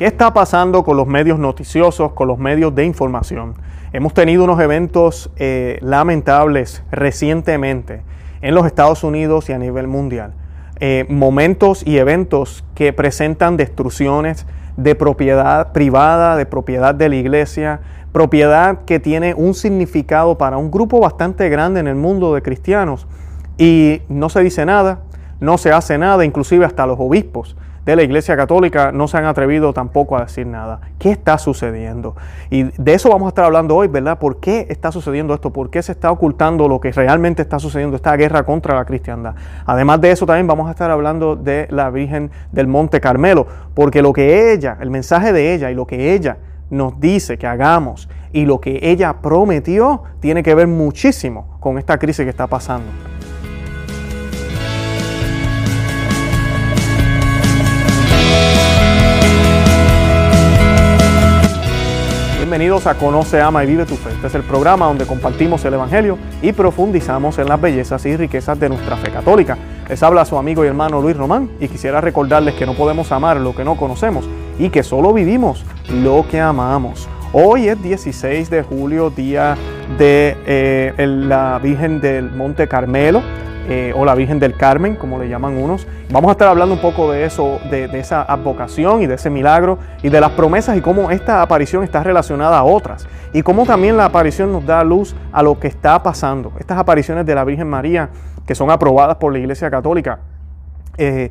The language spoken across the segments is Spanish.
¿Qué está pasando con los medios noticiosos, con los medios de información? Hemos tenido unos eventos eh, lamentables recientemente en los Estados Unidos y a nivel mundial. Eh, momentos y eventos que presentan destrucciones de propiedad privada, de propiedad de la iglesia, propiedad que tiene un significado para un grupo bastante grande en el mundo de cristianos. Y no se dice nada, no se hace nada, inclusive hasta los obispos de la Iglesia Católica no se han atrevido tampoco a decir nada. ¿Qué está sucediendo? Y de eso vamos a estar hablando hoy, ¿verdad? ¿Por qué está sucediendo esto? ¿Por qué se está ocultando lo que realmente está sucediendo, esta guerra contra la cristiandad? Además de eso, también vamos a estar hablando de la Virgen del Monte Carmelo, porque lo que ella, el mensaje de ella y lo que ella nos dice que hagamos y lo que ella prometió tiene que ver muchísimo con esta crisis que está pasando. Bienvenidos a Conoce, Ama y Vive tu Fe. Este es el programa donde compartimos el Evangelio y profundizamos en las bellezas y riquezas de nuestra fe católica. Les habla su amigo y hermano Luis Román y quisiera recordarles que no podemos amar lo que no conocemos y que solo vivimos lo que amamos. Hoy es 16 de julio, día de eh, la Virgen del Monte Carmelo. Eh, o la Virgen del Carmen, como le llaman unos. Vamos a estar hablando un poco de eso, de, esa advocación y de ese milagro y de las promesas y cómo esta aparición está relacionada a otras y cómo también la aparición nos da luz a lo que está pasando. Estas apariciones de la Virgen María, que son aprobadas por la Iglesia Católica, eh,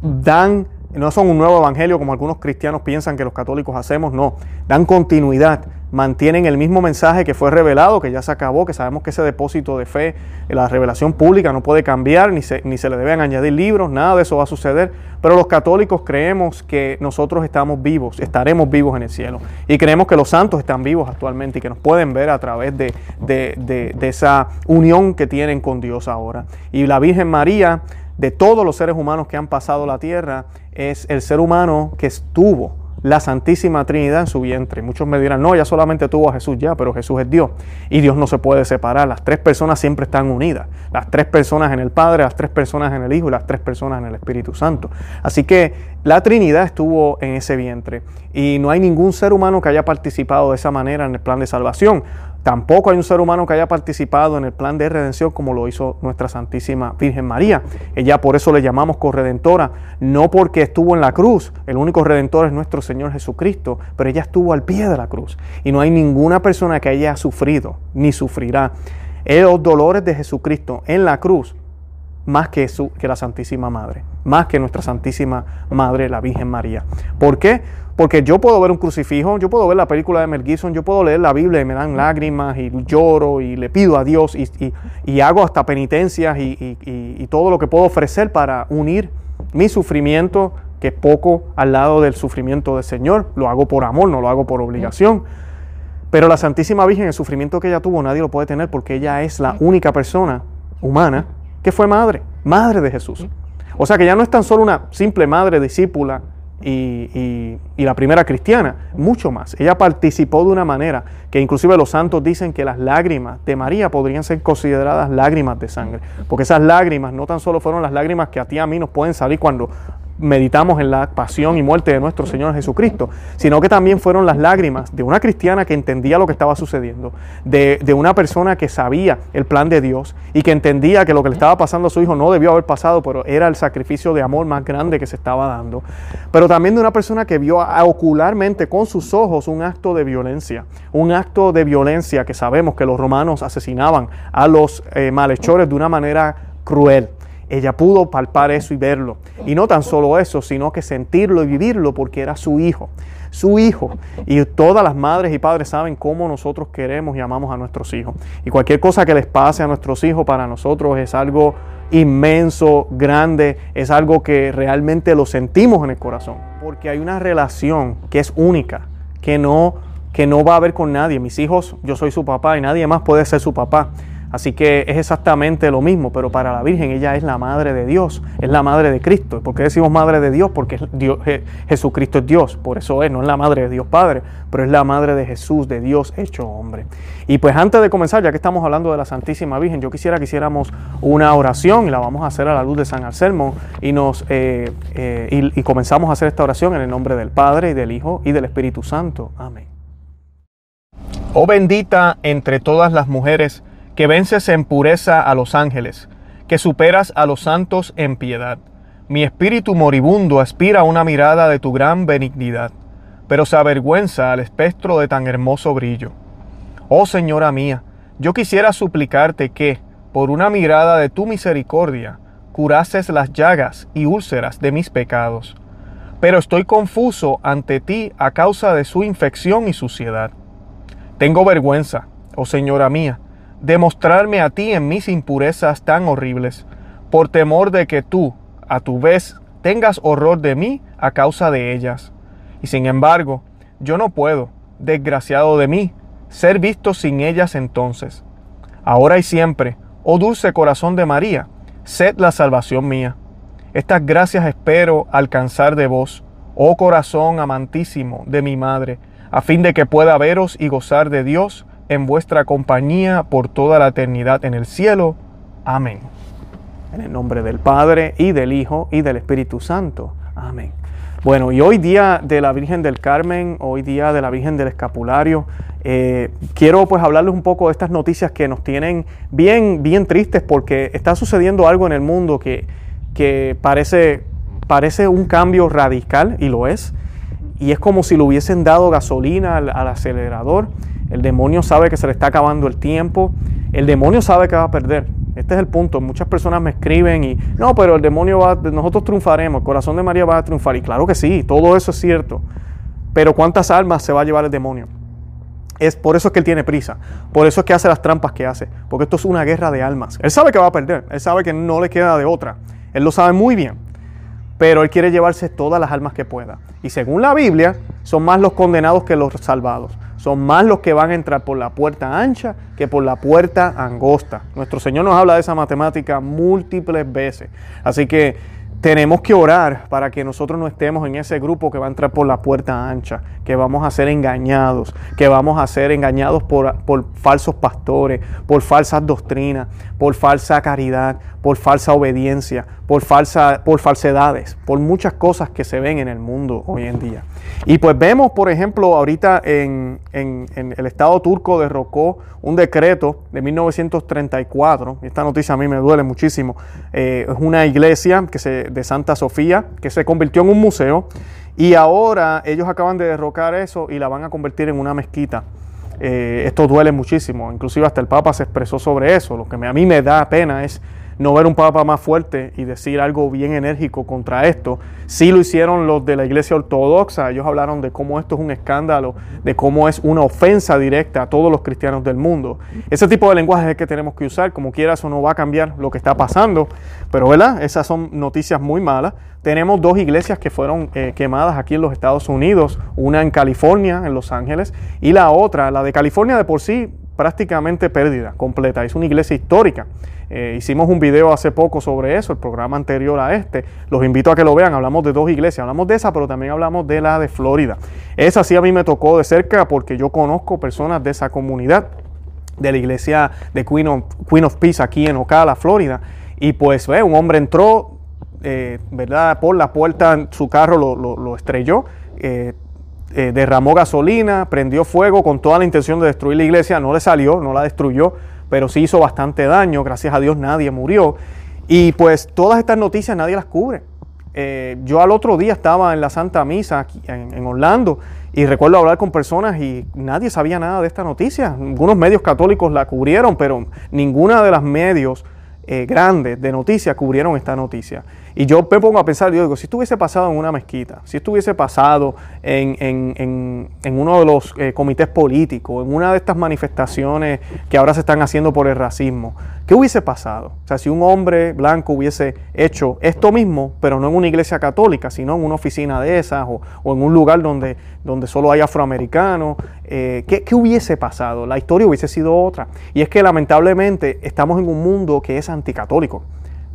dan no son un nuevo evangelio como algunos cristianos piensan que los católicos hacemos, no, dan continuidad, mantienen el mismo mensaje que fue revelado, que ya se acabó, que sabemos que ese depósito de fe, la revelación pública no puede cambiar, ni se, ni se le deben añadir libros, nada de eso va a suceder, pero los católicos creemos que nosotros estamos vivos, estaremos vivos en el cielo, y creemos que los santos están vivos actualmente y que nos pueden ver a través de, de esa unión que tienen con Dios ahora. Y la Virgen María, de todos los seres humanos que han pasado la tierra, es el ser humano que estuvo la Santísima Trinidad en su vientre. Muchos me dirán, no, ella solamente tuvo a Jesús ya, pero Jesús es Dios y Dios no se puede separar. Las tres personas siempre están unidas. Las tres personas en el Padre, las tres personas en el Hijo y las tres personas en el Espíritu Santo. Así que la Trinidad estuvo en ese vientre y no hay ningún ser humano que haya participado de esa manera en el plan de salvación. Tampoco hay un ser humano que haya participado en el plan de redención como lo hizo nuestra Santísima Virgen María. Ella por eso le llamamos corredentora, no porque estuvo en la cruz, el único redentor es nuestro Señor Jesucristo, pero ella estuvo al pie de la cruz. Y no hay ninguna persona que haya sufrido ni sufrirá. Los dolores de Jesucristo en la cruz más que, su, que la Santísima Madre, más que nuestra Santísima Madre, la Virgen María. ¿Por qué? Porque yo puedo ver un crucifijo, yo puedo ver la película de Mel Gibson, yo puedo leer la Biblia y me dan lágrimas y lloro y le pido a Dios y, hago hasta penitencias y, todo lo que puedo ofrecer para unir mi sufrimiento, que es poco al lado del sufrimiento del Señor. Lo hago por amor, no lo hago por obligación. Pero la Santísima Virgen, el sufrimiento que ella tuvo, nadie lo puede tener porque ella es la única persona humana que fue madre, madre de Jesús. O sea que ya no es tan solo una simple madre discípula y, la primera cristiana, mucho más. Ella participó de una manera que inclusive los santos dicen que las lágrimas de María podrían ser consideradas lágrimas de sangre, porque esas lágrimas no tan solo fueron las lágrimas que a ti y a mí nos pueden salir cuando meditamos en la pasión y muerte de nuestro Señor Jesucristo, sino que también fueron las lágrimas de una cristiana que entendía lo que estaba sucediendo, de, una persona que sabía el plan de Dios y que entendía que lo que le estaba pasando a su hijo no debió haber pasado, pero era el sacrificio de amor más grande que se estaba dando, pero también de una persona que vio ocularmente con sus ojos un acto de violencia, un acto de violencia que sabemos que los romanos asesinaban a los eh, malhechores de una manera cruel. Ella pudo palpar eso y verlo. Y no tan solo eso, sino que sentirlo y vivirlo porque era su hijo. Su hijo. Y todas las madres y padres saben cómo nosotros queremos y amamos a nuestros hijos. Y cualquier cosa que les pase a nuestros hijos para nosotros es algo inmenso, grande, es algo que realmente lo sentimos en el corazón. Porque hay una relación que es única, que no, que no va a haber con nadie. Mis hijos, yo soy su papá y nadie más puede ser su papá. Así que es exactamente lo mismo, pero para la Virgen ella es la madre de Dios, es la madre de Cristo. ¿Por qué decimos madre de Dios? Porque Dios, Jesucristo es Dios, por eso es, no es la madre de Dios Padre, pero es la madre de Jesús, de Dios hecho hombre. Y pues antes de comenzar, ya que estamos hablando de la Santísima Virgen, yo quisiera que hiciéramos una oración y la vamos a hacer a la luz de San Anselmo y, nos, eh, eh, y comenzamos a hacer esta oración en el nombre del Padre y del Hijo y del Espíritu Santo. Amén. Oh bendita entre todas las mujeres, que vences en pureza a los ángeles, que superas a los santos en piedad. Mi espíritu moribundo aspira a una mirada de tu gran benignidad, pero se avergüenza al espectro de tan hermoso brillo. Oh Señora mía, yo quisiera suplicarte que, por una mirada de tu misericordia, curases las llagas y úlceras de mis pecados. Pero estoy confuso ante ti a causa de su infección y suciedad. Tengo vergüenza, oh Señora mía, demostrarme a ti en mis impurezas tan horribles, por temor de que tú, a tu vez, tengas horror de mí a causa de ellas. Y sin embargo, yo no puedo, desgraciado de mí, ser visto sin ellas entonces. Ahora y siempre, oh dulce corazón de María, sed la salvación mía. Estas gracias espero alcanzar de vos, oh corazón amantísimo de mi madre, a fin de que pueda veros y gozar de Dios, en vuestra compañía por toda la eternidad en el cielo. Amén. En el nombre del Padre y del Hijo y del Espíritu Santo. Amén. Bueno, y hoy día de la Virgen del Carmen, hoy día de la Virgen del Escapulario, eh, quiero pues hablarles un poco de estas noticias que nos tienen bien, bien tristes porque está sucediendo algo en el mundo que, que parece, parece un cambio radical y lo es. Y es como si le hubiesen dado gasolina al acelerador el demonio sabe que se le está acabando el tiempo. El demonio sabe que va a perder. Este es el punto. Muchas personas me escriben y, no, pero el demonio va, nosotros triunfaremos, el corazón de María va a triunfar. Y claro que sí, todo eso es cierto. Pero ¿cuántas almas se va a llevar el demonio? Es por eso es que él tiene prisa. Por eso es que hace las trampas que hace. Porque esto es una guerra de almas. Él sabe que va a perder. Él sabe que no le queda de otra. Él lo sabe muy bien. Pero él quiere llevarse todas las almas que pueda. Y según la Biblia, son más los condenados que los salvados. Son más los que van a entrar por la puerta ancha que por la puerta angosta. Nuestro Señor nos habla de esa matemática múltiples veces. Así que tenemos que orar para que nosotros no estemos en ese grupo que va a entrar por la puerta ancha, que vamos a ser engañados, que vamos a ser engañados por, por, falsos pastores, por falsas doctrinas, por falsa caridad, por falsa obediencia, por, falsa, por falsedades, por muchas cosas que se ven en el mundo hoy en día. Y pues vemos, por ejemplo, ahorita en, el Estado turco derrocó un decreto de 1934, esta noticia a mí me duele muchísimo, eh, es una iglesia que se, de Santa Sofía que se convirtió en un museo y ahora ellos acaban de derrocar eso y la van a convertir en una mezquita. Eh, esto duele muchísimo, inclusive hasta el Papa se expresó sobre eso, lo que a mí me da pena es no ver un papa más fuerte y decir algo bien enérgico contra esto. Sí lo hicieron los de la iglesia ortodoxa, ellos hablaron de cómo esto es un escándalo, de cómo es una ofensa directa a todos los cristianos del mundo. Ese tipo de lenguaje es que tenemos que usar, como quiera eso no va a cambiar lo que está pasando, pero ¿verdad? Esas son noticias muy malas. Tenemos dos iglesias que fueron eh, quemadas aquí en los Estados Unidos, una en California, en Los Ángeles, y la otra, la de California de por sí, prácticamente pérdida completa. Es una iglesia histórica. Eh, hicimos un video hace poco sobre eso, el programa anterior a este. Los invito a que lo vean. Hablamos de dos iglesias. Hablamos de esa, pero también hablamos de la de Florida. Esa sí a mí me tocó de cerca porque yo conozco personas de esa comunidad, de la iglesia de Queen of, Queen of Peace aquí en Ocala, Florida. Y pues un hombre entró, eh, ¿verdad? Por la puerta, su carro lo, estrelló. Eh, derramó gasolina, prendió fuego con toda la intención de destruir la iglesia, no le salió, no la destruyó, pero sí hizo bastante daño, gracias a Dios nadie murió. Y pues todas estas noticias nadie las cubre. Eh, yo al otro día estaba en la Santa Misa aquí, en, Orlando y recuerdo hablar con personas y nadie sabía nada de esta noticia. Algunos medios católicos la cubrieron, pero ninguna de las medios eh, grandes de noticias cubrieron esta noticia. Y yo me pongo a pensar, yo digo, si esto hubiese pasado en una mezquita, si esto hubiese pasado en, uno de los eh, comités políticos, en una de estas manifestaciones que ahora se están haciendo por el racismo, ¿qué hubiese pasado? O sea, si un hombre blanco hubiese hecho esto mismo, pero no en una iglesia católica, sino en una oficina de esas o, en un lugar donde, donde solo hay afroamericanos, eh, ¿qué, ¿qué hubiese pasado? La historia hubiese sido otra. Y es que lamentablemente estamos en un mundo que es anticatólico.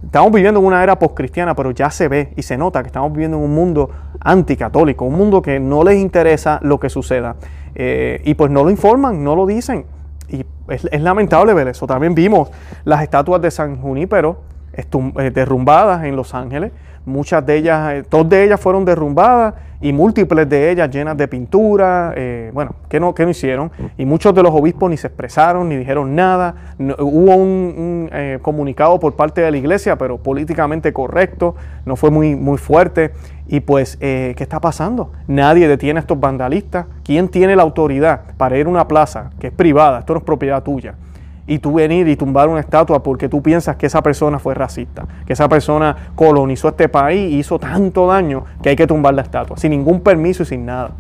Estamos viviendo en una era postcristiana, pero ya se ve y se nota que estamos viviendo en un mundo anticatólico, un mundo que no les interesa lo que suceda. Eh, y pues no lo informan, no lo dicen. Y es, lamentable ver eso. También vimos las estatuas de San Junípero eh, derrumbadas en Los Ángeles. Muchas de ellas, eh, todas de ellas fueron derrumbadas y múltiples de ellas llenas de pintura, eh, bueno, que no, que no hicieron. Y muchos de los obispos ni se expresaron, ni dijeron nada. hubo un, eh, comunicado por parte de la iglesia, pero políticamente correcto, no fue muy, muy fuerte. Y pues, ¿qué está pasando? Nadie detiene a estos vandalistas. ¿Quién tiene la autoridad para ir a una plaza que es privada? Esto no es propiedad tuya y tú venir y tumbar una estatua porque tú piensas que esa persona fue racista, que esa persona colonizó este país y hizo tanto daño que hay que tumbar la estatua, sin ningún permiso y sin nada.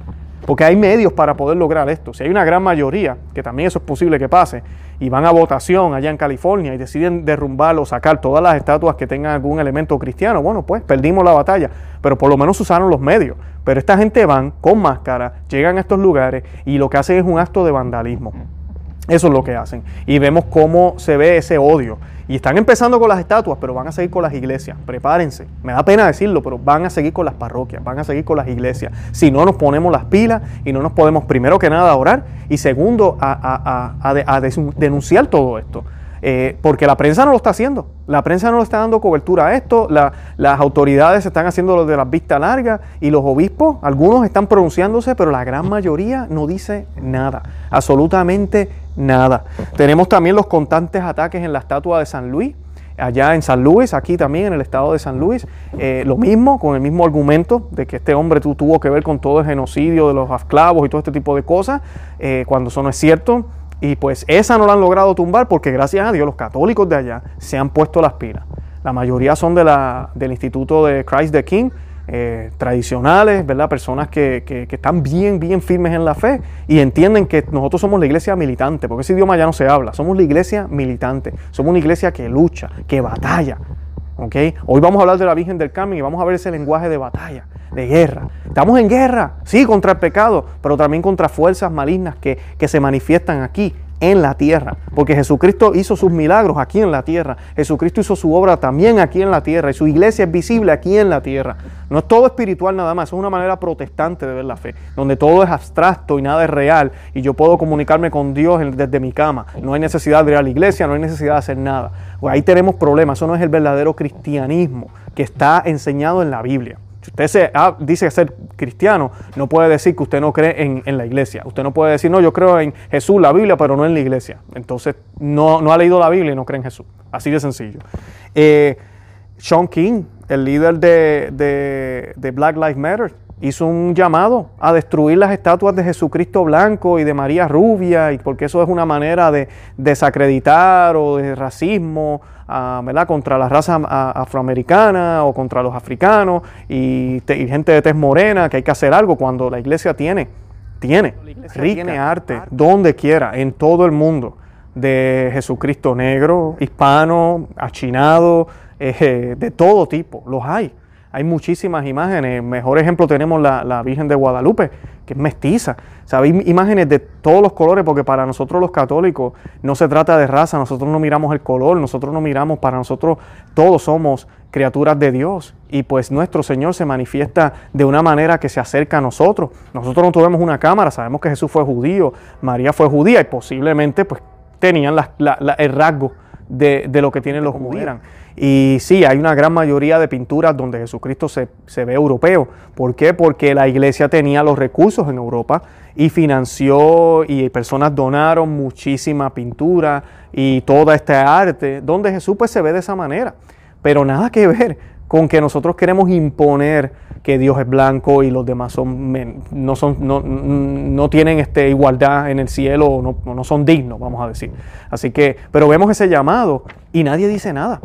Porque hay medios para poder lograr esto. Si hay una gran mayoría, que también eso es posible que pase, y van a votación allá en California y deciden derrumbar o sacar todas las estatuas que tengan algún elemento cristiano, bueno, pues perdimos la batalla, pero por lo menos usaron los medios. Pero esta gente van con máscara, llegan a estos lugares y lo que hacen es un acto de vandalismo. Eso es lo que hacen. Y vemos cómo se ve ese odio. Y están empezando con las estatuas, pero van a seguir con las iglesias. Prepárense. Me da pena decirlo, pero van a seguir con las parroquias, van a seguir con las iglesias. Si no nos ponemos las pilas y no nos podemos, primero que nada, orar y segundo, a, denunciar todo esto. Eh, porque la prensa no lo está haciendo. La prensa no le está dando cobertura a esto. las autoridades están haciendo lo de las vistas largas y los obispos, algunos están pronunciándose, pero la gran mayoría no dice nada. Absolutamente nada. Tenemos también los constantes ataques en la estatua de San Luis allá en San Luis, aquí también en el estado de San Luis, eh, lo mismo, con el mismo argumento de que este hombre tuvo que ver con todo el genocidio de los esclavos y todo este tipo de cosas, eh, cuando eso no es cierto. Y pues esa no la han logrado tumbar porque gracias a Dios los católicos de allá se han puesto las pilas. La mayoría son de la, del Instituto de Christ the King, eh, tradicionales, ¿verdad? Personas que, que, están bien, bien firmes en la fe y entienden que nosotros somos la iglesia militante, porque ese idioma ya no se habla, somos la iglesia militante, somos una iglesia que lucha, que batalla. ¿okay? Hoy vamos a hablar de la Virgen del Carmen y vamos a ver ese lenguaje de batalla, de guerra. Estamos en guerra, sí, contra el pecado, pero también contra fuerzas malignas que, que se manifiestan aquí en la tierra, porque Jesucristo hizo sus milagros aquí en la tierra, Jesucristo hizo su obra también aquí en la tierra y su iglesia es visible aquí en la tierra. No es todo espiritual nada más, es una manera protestante de ver la fe, donde todo es abstracto y nada es real y yo puedo comunicarme con Dios desde mi cama. No hay necesidad de ir a la iglesia, no hay necesidad de hacer nada. Pues ahí tenemos problemas, eso no es el verdadero cristianismo que está enseñado en la Biblia. Usted se, ah, dice ser cristiano, no puede decir que usted no cree en, la iglesia. Usted no puede decir, no, yo creo en Jesús, la Biblia, pero no en la iglesia. Entonces, no, no ha leído la Biblia y no cree en Jesús. Así de sencillo. Eh, Sean King, el líder de, de Black Lives Matter, hizo un llamado a destruir las estatuas de Jesucristo blanco y de María rubia, y porque eso es una manera de desacreditar o de racismo ¿verdad? contra la raza afroamericana o contra los africanos y, gente de tez morena, que hay que hacer algo cuando la iglesia tiene, tiene, tiene arte, donde quiera, en todo el mundo, de Jesucristo negro, hispano, achinado, eh, de todo tipo, los hay. Hay muchísimas imágenes. Mejor ejemplo tenemos la, Virgen de Guadalupe, que es mestiza. O sea, hay imágenes de todos los colores, porque para nosotros los católicos no se trata de raza, nosotros no miramos el color, nosotros no miramos, para nosotros todos somos criaturas de Dios. Y pues nuestro Señor se manifiesta de una manera que se acerca a nosotros. Nosotros no tuvimos una cámara, sabemos que Jesús fue judío, María fue judía y posiblemente pues tenían el rasgo de, lo que tienen los judíos. Y sí, hay una gran mayoría de pinturas donde Jesucristo se, ve europeo. ¿Por qué? Porque la iglesia tenía los recursos en Europa y financió y personas donaron muchísima pintura y toda esta arte, donde Jesús pues se ve de esa manera. Pero nada que ver con que nosotros queremos imponer que Dios es blanco y los demás son, no, son, no, tienen este, igualdad en el cielo o no, no son dignos, vamos a decir. Así que, pero vemos ese llamado y nadie dice nada.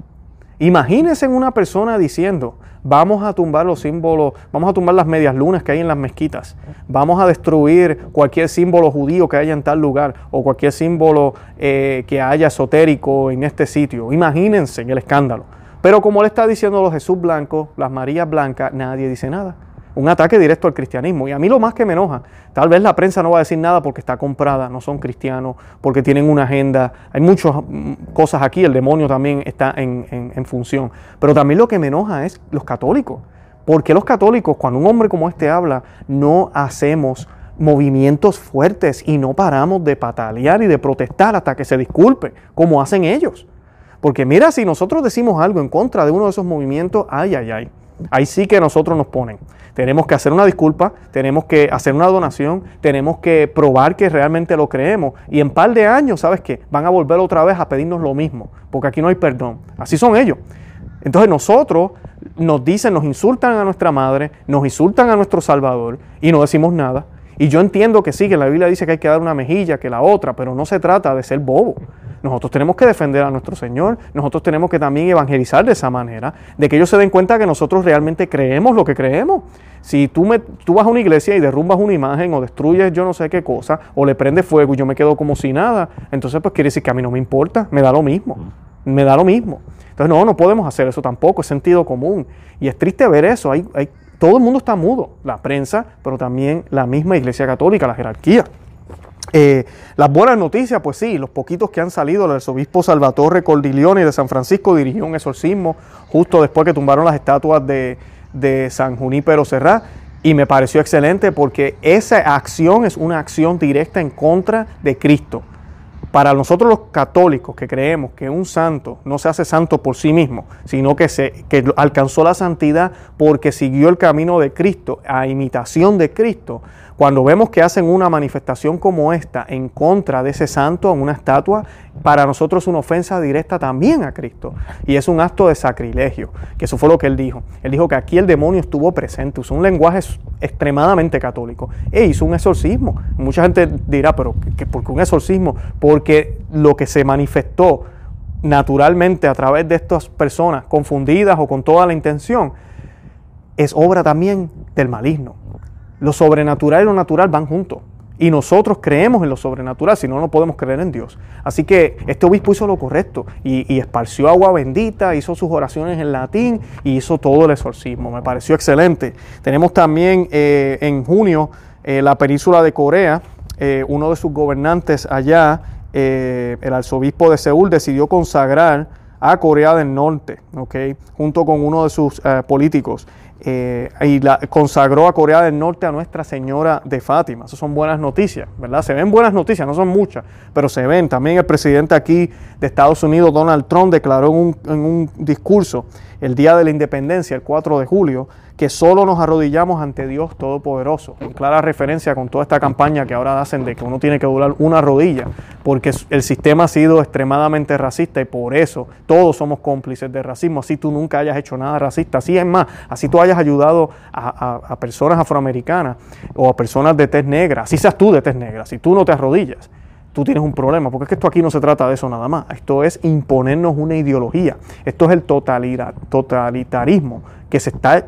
Imagínense una persona diciendo, vamos a tumbar los símbolos, vamos a tumbar las medias lunas que hay en las mezquitas, vamos a destruir cualquier símbolo judío que haya en tal lugar o cualquier símbolo eh, que haya esotérico en este sitio. Imagínense el escándalo. Pero como le está diciendo los Jesús blancos, las Marías blancas, nadie dice nada un ataque directo al cristianismo. Y a mí lo más que me enoja, tal vez la prensa no va a decir nada porque está comprada, no son cristianos, porque tienen una agenda. Hay muchas mm, cosas aquí, el demonio también está en, en, función. Pero también lo que me enoja es los católicos. Porque los católicos, cuando un hombre como este habla, no hacemos movimientos fuertes y no paramos de patalear y de protestar hasta que se disculpe, como hacen ellos. Porque mira, si nosotros decimos algo en contra de uno de esos movimientos, ay, ay, ay. Ahí sí que nosotros nos ponen. Tenemos que hacer una disculpa, tenemos que hacer una donación, tenemos que probar que realmente lo creemos. Y en par de años, ¿sabes qué? Van a volver otra vez a pedirnos lo mismo, porque aquí no hay perdón. Así son ellos. Entonces nosotros nos dicen, nos insultan a nuestra madre, nos insultan a nuestro Salvador y no decimos nada. Y yo entiendo que sí, que la Biblia dice que hay que dar una mejilla, que la otra, pero no se trata de ser bobo. Nosotros tenemos que defender a nuestro Señor, nosotros tenemos que también evangelizar de esa manera, de que ellos se den cuenta que nosotros realmente creemos lo que creemos. Si tú, me, tú vas a una iglesia y derrumbas una imagen o destruyes yo no sé qué cosa, o le prendes fuego y yo me quedo como si nada, entonces pues quiere decir que a mí no me importa, me da lo mismo, me da lo mismo. Entonces no, no podemos hacer eso tampoco, es sentido común. Y es triste ver eso, hay, hay, todo el mundo está mudo, la prensa, pero también la misma iglesia católica, la jerarquía. Eh, las buenas noticias, pues sí, los poquitos que han salido, el arzobispo Salvatore Cordiglione de San Francisco dirigió un exorcismo justo después que tumbaron las estatuas de, de San Junípero Serrá y me pareció excelente porque esa acción es una acción directa en contra de Cristo. Para nosotros los católicos que creemos que un santo no se hace santo por sí mismo, sino que, se, que alcanzó la santidad porque siguió el camino de Cristo, a imitación de Cristo, cuando vemos que hacen una manifestación como esta en contra de ese santo, en una estatua, para nosotros es una ofensa directa también a Cristo. Y es un acto de sacrilegio, que eso fue lo que él dijo. Él dijo que aquí el demonio estuvo presente, usó un lenguaje extremadamente católico e hizo un exorcismo. Mucha gente dirá, pero ¿por qué un exorcismo? Porque lo que se manifestó naturalmente a través de estas personas confundidas o con toda la intención es obra también del maligno. Lo sobrenatural y lo natural van juntos. Y nosotros creemos en lo sobrenatural, si no, no podemos creer en Dios. Así que este obispo hizo lo correcto y, esparció agua bendita, hizo sus oraciones en latín y hizo todo el exorcismo. Me pareció excelente. Tenemos también eh, en junio eh, la península de Corea, eh, uno de sus gobernantes allá, el arzobispo de Seúl, decidió consagrar a Corea del Norte, junto con uno de sus políticos. Eh, y la, consagró a Corea del Norte a Nuestra Señora de Fátima. Esas son buenas noticias, ¿verdad? Se ven buenas noticias, no son muchas, pero se ven. También el presidente aquí de Estados Unidos, Donald Trump, declaró en un, en un discurso el día de la independencia, el 4 de julio, que solo nos arrodillamos ante Dios Todopoderoso. En clara referencia con toda esta campaña que ahora hacen de que uno tiene que doblar una rodilla, porque el sistema ha sido extremadamente racista y por eso todos somos cómplices de racismo. Así tú nunca hayas hecho nada racista, así es más, así tú hayas ayudado a, personas afroamericanas o a personas de tez negra, así seas tú de tez negra, si tú no te arrodillas tú tienes un problema, porque es que esto aquí no se trata de eso nada más, esto es imponernos una ideología, esto es el totalitarismo que se está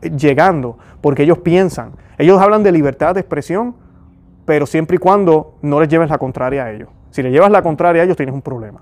llegando, porque ellos piensan, ellos hablan de libertad de expresión, pero siempre y cuando no les lleves la contraria a ellos. Si le llevas la contraria a ellos, tienes un problema.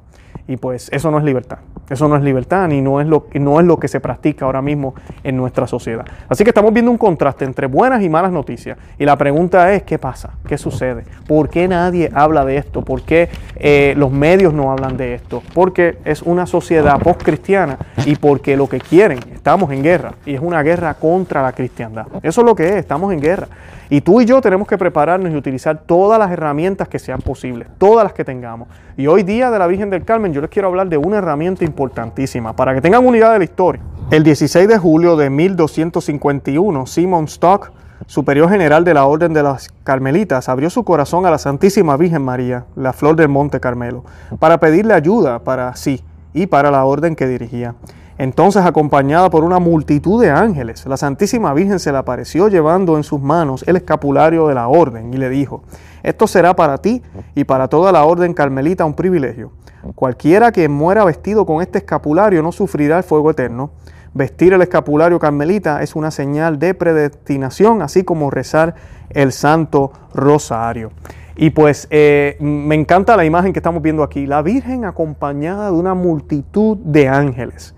Y pues eso no es libertad. Eso no es libertad ni no es, lo, no es lo que se practica ahora mismo en nuestra sociedad. Así que estamos viendo un contraste entre buenas y malas noticias. Y la pregunta es, ¿qué pasa? ¿Qué sucede? ¿Por qué nadie habla de esto? ¿Por qué eh, los medios no hablan de esto? Porque es una sociedad post-cristiana y porque lo que quieren, estamos en guerra. Y es una guerra contra la cristiandad. Eso es lo que es, estamos en guerra. Y tú y yo tenemos que prepararnos y utilizar todas las herramientas que sean posibles, todas las que tengamos. Y hoy día de la Virgen del Carmen yo les quiero hablar de una herramienta importantísima para que tengan unidad de la historia. El 16 de julio de 1251, Simon Stock, superior general de la Orden de las Carmelitas, abrió su corazón a la Santísima Virgen María, la flor del Monte Carmelo, para pedirle ayuda para sí y para la orden que dirigía. Entonces, acompañada por una multitud de ángeles, la Santísima Virgen se le apareció llevando en sus manos el escapulario de la orden y le dijo, esto será para ti y para toda la orden carmelita un privilegio. Cualquiera que muera vestido con este escapulario no sufrirá el fuego eterno. Vestir el escapulario carmelita es una señal de predestinación, así como rezar el Santo Rosario. Y pues eh, me encanta la imagen que estamos viendo aquí, la Virgen acompañada de una multitud de ángeles.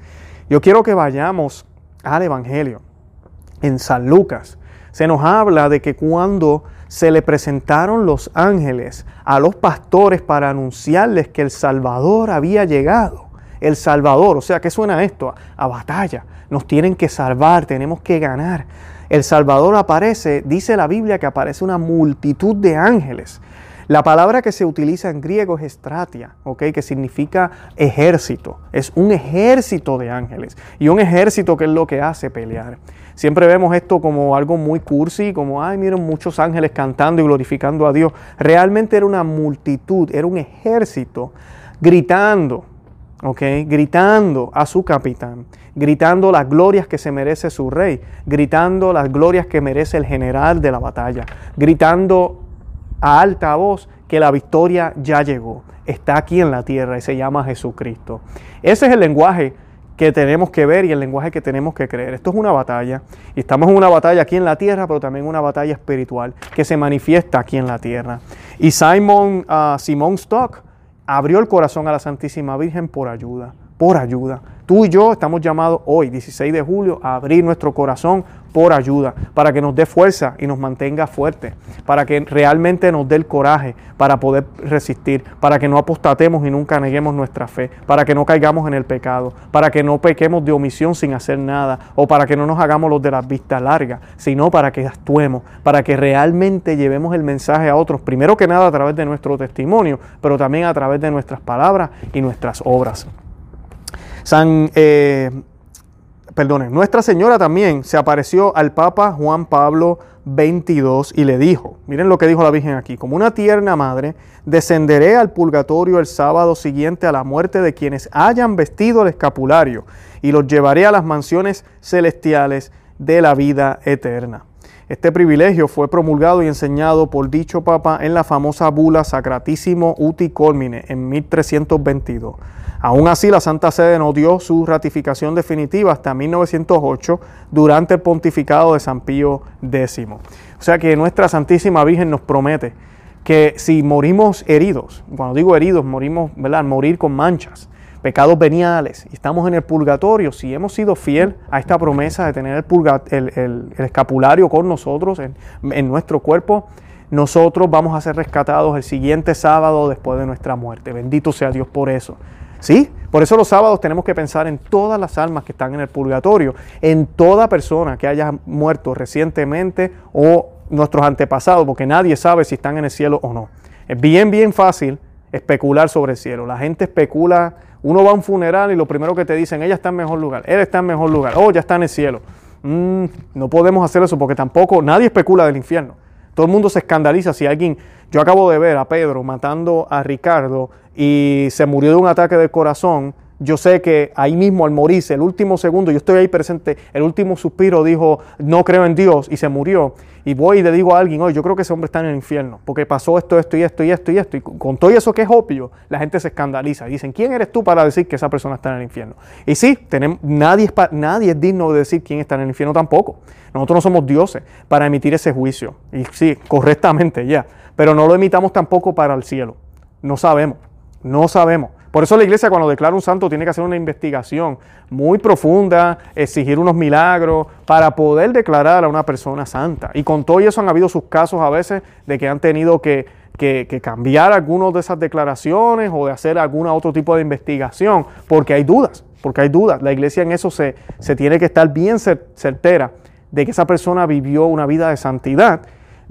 Yo quiero que vayamos al Evangelio. En San Lucas se nos habla de que cuando se le presentaron los ángeles a los pastores para anunciarles que el Salvador había llegado. El Salvador, o sea, ¿qué suena esto? A, batalla. Nos tienen que salvar, tenemos que ganar. El Salvador aparece, dice la Biblia que aparece una multitud de ángeles. La palabra que se utiliza en griego es estratia, que significa ejército. Es un ejército de ángeles. Y un ejército que es lo que hace pelear. Siempre vemos esto como algo muy cursi, como, ay, miren muchos ángeles cantando y glorificando a Dios. Realmente era una multitud, era un ejército gritando. Gritando a su capitán, gritando las glorias que se merece su rey, gritando las glorias que merece el general de la batalla, gritando a alta voz que la victoria ya llegó, está aquí en la tierra y se llama Jesucristo. Ese es el lenguaje que tenemos que ver y el lenguaje que tenemos que creer. Esto es una batalla y estamos en una batalla aquí en la tierra, pero también una batalla espiritual que se manifiesta aquí en la tierra. Y Simon, uh, Simon Stock abrió el corazón a la Santísima Virgen por ayuda, por ayuda. Tú y yo estamos llamados hoy, 16 de julio, a abrir nuestro corazón por ayuda, para que nos dé fuerza y nos mantenga fuerte, para que realmente nos dé el coraje para poder resistir, para que no apostatemos y nunca neguemos nuestra fe, para que no caigamos en el pecado, para que no pequemos de omisión sin hacer nada, o para que no nos hagamos los de las vistas largas, sino para que actuemos, para que realmente llevemos el mensaje a otros, primero que nada a través de nuestro testimonio, pero también a través de nuestras palabras y nuestras obras. San eh, perdonen, Nuestra Señora también se apareció al Papa Juan Pablo XXII y le dijo, miren lo que dijo la Virgen aquí, como una tierna madre, descenderé al purgatorio el sábado siguiente a la muerte de quienes hayan vestido el escapulario y los llevaré a las mansiones celestiales de la vida eterna. Este privilegio fue promulgado y enseñado por dicho Papa en la famosa bula Sacratissimo Uti Colmine en 1322. Aún así, la Santa Sede no dio su ratificación definitiva hasta 1908 durante el pontificado de San Pío X. O sea que nuestra Santísima Virgen nos promete que si morimos heridos, cuando digo heridos, morimos, ¿verdad? Morir con manchas, pecados veniales, y estamos en el purgatorio, si hemos sido fiel a esta promesa de tener el, escapulario con nosotros en, en nuestro cuerpo, nosotros vamos a ser rescatados el siguiente sábado después de nuestra muerte. Bendito sea Dios por eso. ¿Sí? Por eso los sábados tenemos que pensar en todas las almas que están en el purgatorio, en toda persona que haya muerto recientemente o nuestros antepasados, porque nadie sabe si están en el cielo o no. Es bien, bien fácil especular sobre el cielo. La gente especula, uno va a un funeral y lo primero que te dicen, ella está en mejor lugar, él está en mejor lugar, oh, ya está en el cielo. Mm, no podemos hacer eso porque tampoco nadie especula del infierno. Todo el mundo se escandaliza si alguien, yo acabo de ver a Pedro matando a Ricardo y se murió de un ataque del corazón, yo sé que ahí mismo al morirse, el último segundo, yo estoy ahí presente, el último suspiro dijo, no creo en Dios y se murió. Y voy y le digo a alguien, oye, yo creo que ese hombre está en el infierno, porque pasó esto, esto y esto y esto y esto. Y con todo eso que es obvio, la gente se escandaliza. Dicen, ¿quién eres tú para decir que esa persona está en el infierno? Y sí, tenemos, nadie es digno de decir quién está en el infierno tampoco. Nosotros no somos dioses para emitir ese juicio. Y sí, correctamente ya. Pero no lo emitamos tampoco para el cielo. No sabemos. No sabemos. Por eso la iglesia cuando declara un santo tiene que hacer una investigación muy profunda, exigir unos milagros para poder declarar a una persona santa. Y con todo eso han habido sus casos a veces de que han tenido que, cambiar algunas de esas declaraciones o de hacer algún otro tipo de investigación, porque hay dudas, porque hay dudas. La iglesia en eso se, se tiene que estar bien certera de que esa persona vivió una vida de santidad,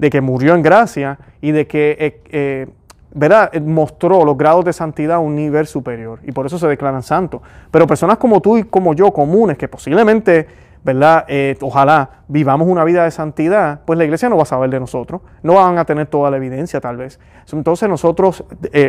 de que murió en gracia y de que... Eh, eh, ¿verdad? Eh, mostró los grados de santidad a un nivel superior y por eso se declaran santos. Pero personas como tú y como yo, comunes, que posiblemente ¿verdad? Ojalá vivamos una vida de santidad, pues la iglesia no va a saber de nosotros, no van a tener toda la evidencia tal vez. Entonces nosotros,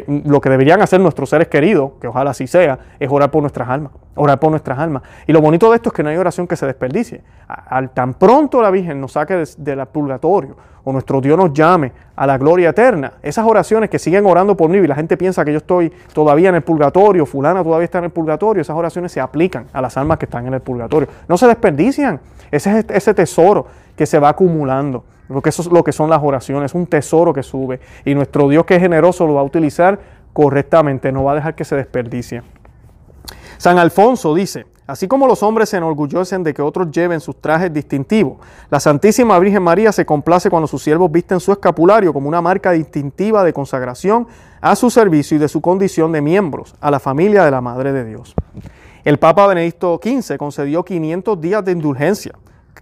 lo que deberían hacer nuestros seres queridos, que ojalá así sea, es orar por nuestras almas, orar por nuestras almas. Y lo bonito de esto es que no hay oración que se desperdicie. Al tan pronto la Virgen nos saque del purgatorio o nuestro Dios nos llame a la gloria eterna, esas oraciones que siguen orando por mí y la gente piensa que yo estoy todavía en el purgatorio, fulana todavía está en el purgatorio, esas oraciones se aplican a las almas que están en el purgatorio. No se desperdician. Ese es ese tesoro que se va acumulando. Porque eso es lo que son las oraciones, un tesoro que sube. Y nuestro Dios que es generoso lo va a utilizar correctamente, no va a dejar que se desperdicie. San Alfonso dice, así como los hombres se enorgullecen de que otros lleven sus trajes distintivos, la Santísima Virgen María se complace cuando sus siervos visten su escapulario como una marca distintiva de consagración a su servicio y de su condición de miembros a la familia de la Madre de Dios. El Papa Benedicto XV concedió 500 días de indulgencia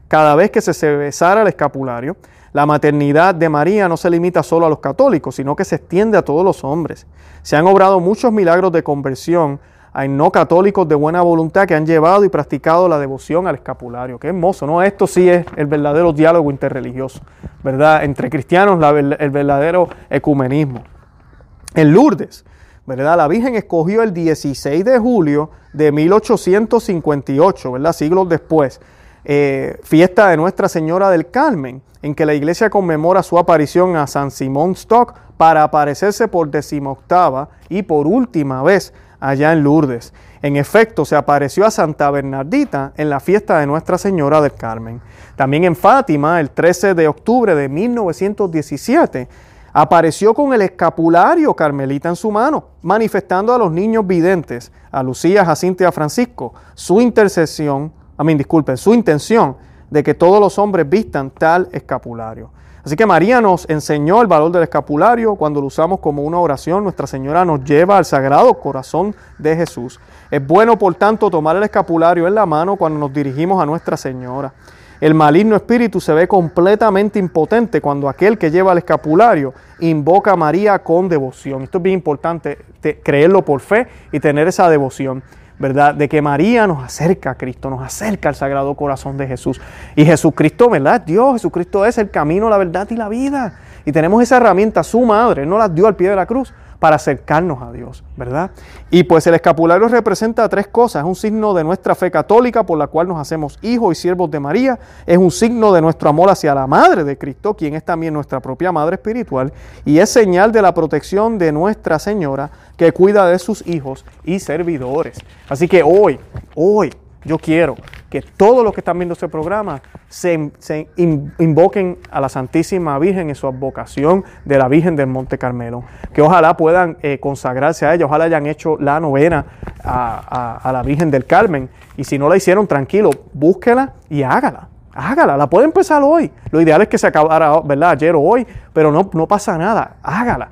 cada vez que se besara el escapulario. La maternidad de María no se limita solo a los católicos, sino que se extiende a todos los hombres. Se han obrado muchos milagros de conversión hay no católicos de buena voluntad que han llevado y practicado la devoción al escapulario. Qué hermoso, ¿no? Esto sí es el verdadero diálogo interreligioso, ¿verdad? Entre cristianos, el verdadero ecumenismo. En Lourdes, ¿verdad? La Virgen escogió el 16 de julio de 1858, ¿verdad? Siglos después, eh, fiesta de Nuestra Señora del Carmen, en que la iglesia conmemora su aparición a San Simón Stock para aparecerse por decimoctava y por última vez allá en Lourdes. En efecto, se apareció a Santa Bernardita en la fiesta de Nuestra Señora del Carmen. También en Fátima, el 13 de octubre de 1917, apareció con el escapulario carmelita en su mano, manifestando a los niños videntes, a Lucía, Jacinto y a Francisco, su intercesión, a mí, disculpen, su intención de que todos los hombres vistan tal escapulario. Así que María nos enseñó el valor del escapulario. Cuando lo usamos como una oración, Nuestra Señora nos lleva al sagrado corazón de Jesús. Es bueno, por tanto, tomar el escapulario en la mano cuando nos dirigimos a Nuestra Señora. El maligno espíritu se ve completamente impotente cuando aquel que lleva el escapulario invoca a María con devoción. Esto es bien importante, creerlo por fe y tener esa devoción. ¿Verdad? De que María nos acerca a Cristo, nos acerca al Sagrado Corazón de Jesús. Y Jesucristo, ¿verdad? Dios, Jesucristo es el camino, la verdad y la vida. Y tenemos esa herramienta, su madre, no la dio al pie de la cruz para acercarnos a Dios, ¿verdad? Y pues el escapulario representa tres cosas. Es un signo de nuestra fe católica por la cual nos hacemos hijos y siervos de María. Es un signo de nuestro amor hacia la Madre de Cristo, quien es también nuestra propia Madre espiritual. Y es señal de la protección de Nuestra Señora que cuida de sus hijos y servidores. Así que hoy, hoy, yo quiero que todos los que están viendo este programa se, invoquen a la Santísima Virgen en su advocación de la Virgen del Monte Carmelo. Que ojalá puedan eh, consagrarse a ella, ojalá hayan hecho la novena a, la Virgen del Carmen. Y si no la hicieron, tranquilo, búsquela y hágala. Hágala, la puede empezar hoy. Lo ideal es que se acabara, ¿verdad? Ayer o hoy, pero no, no pasa nada. Hágala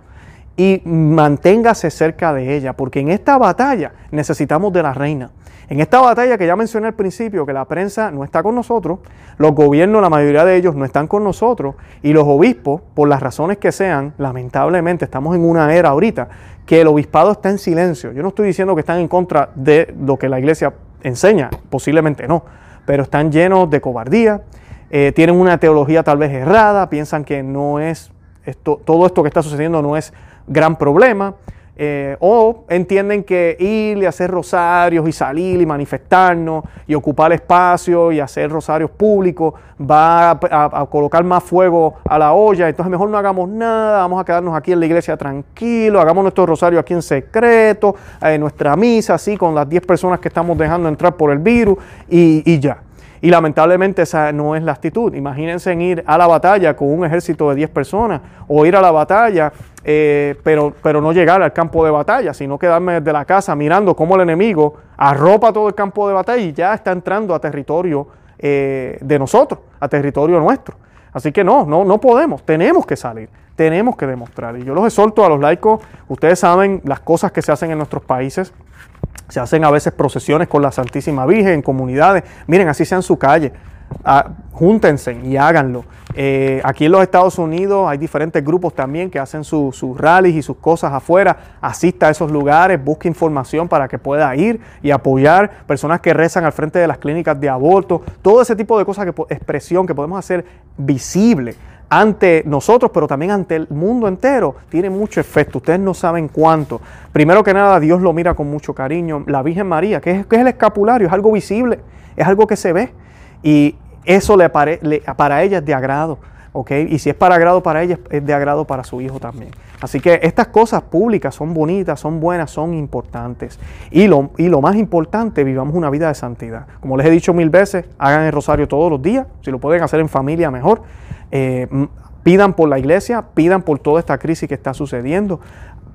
y manténgase cerca de ella, porque en esta batalla necesitamos de la reina. En esta batalla que ya mencioné al principio, que la prensa no está con nosotros, los gobiernos, la mayoría de ellos no están con nosotros, y los obispos, por las razones que sean, lamentablemente estamos en una era ahorita que el obispado está en silencio. Yo no estoy diciendo que están en contra de lo que la iglesia enseña, posiblemente no, pero están llenos de cobardía, eh, tienen una teología tal vez errada, piensan que no es esto, todo esto que está sucediendo no es gran problema. Eh, o entienden que ir y hacer rosarios y salir y manifestarnos y ocupar espacio y hacer rosarios públicos va a, colocar más fuego a la olla, entonces mejor no hagamos nada, vamos a quedarnos aquí en la iglesia tranquilo, hagamos nuestro rosario aquí en secreto, eh, nuestra misa así con las 10 personas que estamos dejando entrar por el virus y ya. Y lamentablemente esa no es la actitud. Imagínense en ir a la batalla con un ejército de 10 personas o ir a la batalla, eh, pero, pero no llegar al campo de batalla, sino quedarme desde la casa mirando cómo el enemigo arropa todo el campo de batalla y ya está entrando a territorio eh, de nosotros, a territorio nuestro. Así que no, no, no podemos, tenemos que salir, tenemos que demostrar. Y yo los exhorto a los laicos, ustedes saben las cosas que se hacen en nuestros países, se hacen a veces procesiones con la Santísima Virgen en comunidades. Miren, así sea en su calle. ah, júntense y háganlo. Eh, aquí en los Estados Unidos hay diferentes grupos también que hacen sus rallies y sus cosas afuera. Asista a esos lugares, busque información para que pueda ir y apoyar personas que rezan al frente de las clínicas de aborto. Todo ese tipo de cosas, que, expresión que podemos hacer visible ante nosotros, pero también ante el mundo entero, tiene mucho efecto. Ustedes no saben cuánto. Primero que nada, Dios lo mira con mucho cariño. La Virgen María, que es, es el escapulario, es algo visible, es algo que se ve. Y eso le, para ella es de agrado. Y si es para agrado para ella, es de agrado para su hijo también. Así que estas cosas públicas son bonitas, son buenas, son importantes. Y lo, y lo más importante, vivamos una vida de santidad. Como les he dicho mil veces, hagan el rosario todos los días. Si lo pueden hacer en familia, mejor. Eh, pidan por la iglesia, pidan por toda esta crisis que está sucediendo,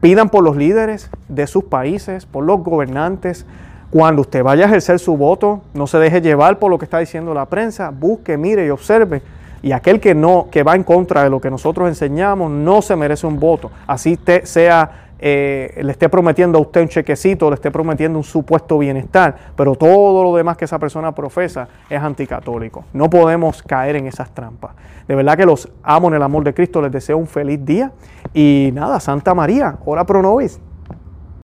pidan por los líderes de sus países, por los gobernantes. Cuando usted vaya a ejercer su voto, no se deje llevar por lo que está diciendo la prensa, busque, mire y observe. Y aquel que no, que va en contra de lo que nosotros enseñamos, no se merece un voto. Así te, sea eh, le esté prometiendo a usted un chequecito, le esté prometiendo un supuesto bienestar, pero todo lo demás que esa persona profesa es anticatólico. No podemos caer en esas trampas. De verdad que los amo en el amor de Cristo, les deseo un feliz día y nada, Santa María, ora pro nobis.